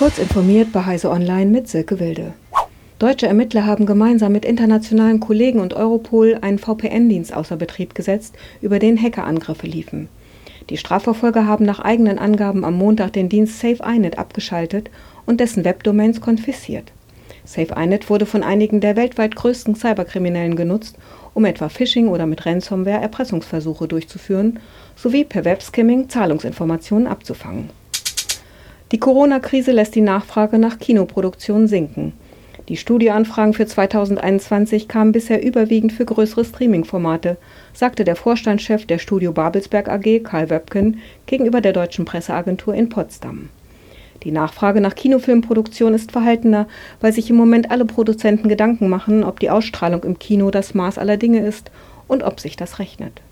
Kurz informiert bei Heise Online mit Silke Wilde. Deutsche Ermittler haben gemeinsam mit internationalen Kollegen und Europol einen VPN-Dienst außer Betrieb gesetzt, über den Hackerangriffe liefen. Die Strafverfolger haben nach eigenen Angaben am Montag den Dienst SafeINet abgeschaltet und dessen Webdomains konfisziert. SafeINet wurde von einigen der weltweit größten Cyberkriminellen genutzt, um etwa Phishing oder mit Ransomware Erpressungsversuche durchzuführen sowie per Webskimming Zahlungsinformationen abzufangen. Die Corona-Krise lässt die Nachfrage nach Kinoproduktionen sinken. Die Studioanfragen für 2021 kamen bisher überwiegend für größere Streaming-Formate, sagte der Vorstandschef der Studio Babelsberg AG, Karl Wöbken, gegenüber der deutschen Presseagentur in Potsdam. Die Nachfrage nach Kinofilmproduktion ist verhaltener, weil sich im Moment alle Produzenten Gedanken machen, ob die Ausstrahlung im Kino das Maß aller Dinge ist und ob sich das rechnet.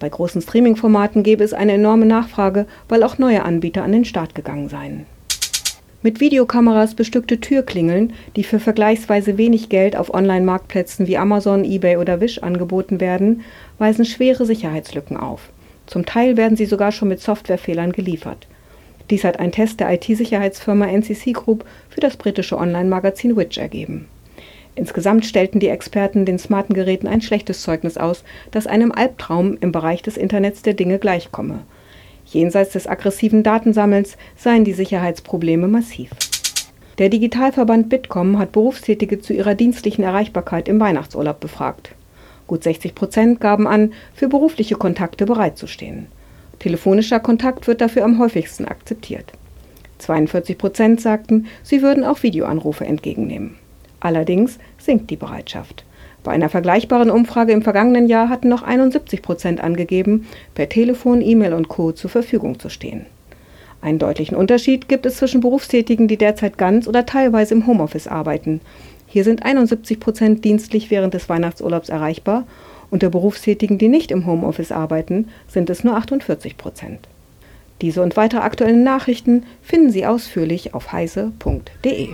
Bei großen Streaming-Formaten gäbe es eine enorme Nachfrage, weil auch neue Anbieter an den Start gegangen seien. Mit Videokameras bestückte Türklingeln, die für vergleichsweise wenig Geld auf Online-Marktplätzen wie Amazon, eBay oder Wish angeboten werden, weisen schwere Sicherheitslücken auf. Zum Teil werden sie sogar schon mit Softwarefehlern geliefert. Dies hat ein Test der IT-Sicherheitsfirma NCC Group für das britische Online-Magazin Witch ergeben. Insgesamt stellten die Experten den smarten Geräten ein schlechtes Zeugnis aus, das einem Albtraum im Bereich des Internets der Dinge gleichkomme. Jenseits des aggressiven Datensammelns seien die Sicherheitsprobleme massiv. Der Digitalverband Bitkom hat Berufstätige zu ihrer dienstlichen Erreichbarkeit im Weihnachtsurlaub befragt. Gut 60 Prozent gaben an, für berufliche Kontakte bereitzustehen. Telefonischer Kontakt wird dafür am häufigsten akzeptiert. 42 Prozent sagten, sie würden auch Videoanrufe entgegennehmen. Allerdings sinkt die Bereitschaft. Bei einer vergleichbaren Umfrage im vergangenen Jahr hatten noch 71 Prozent angegeben, per Telefon, E-Mail und Co. zur Verfügung zu stehen. Einen deutlichen Unterschied gibt es zwischen Berufstätigen, die derzeit ganz oder teilweise im Homeoffice arbeiten. Hier sind 71 Prozent dienstlich während des Weihnachtsurlaubs erreichbar. Unter Berufstätigen, die nicht im Homeoffice arbeiten, sind es nur 48 Prozent. Diese und weitere aktuelle Nachrichten finden Sie ausführlich auf heise.de.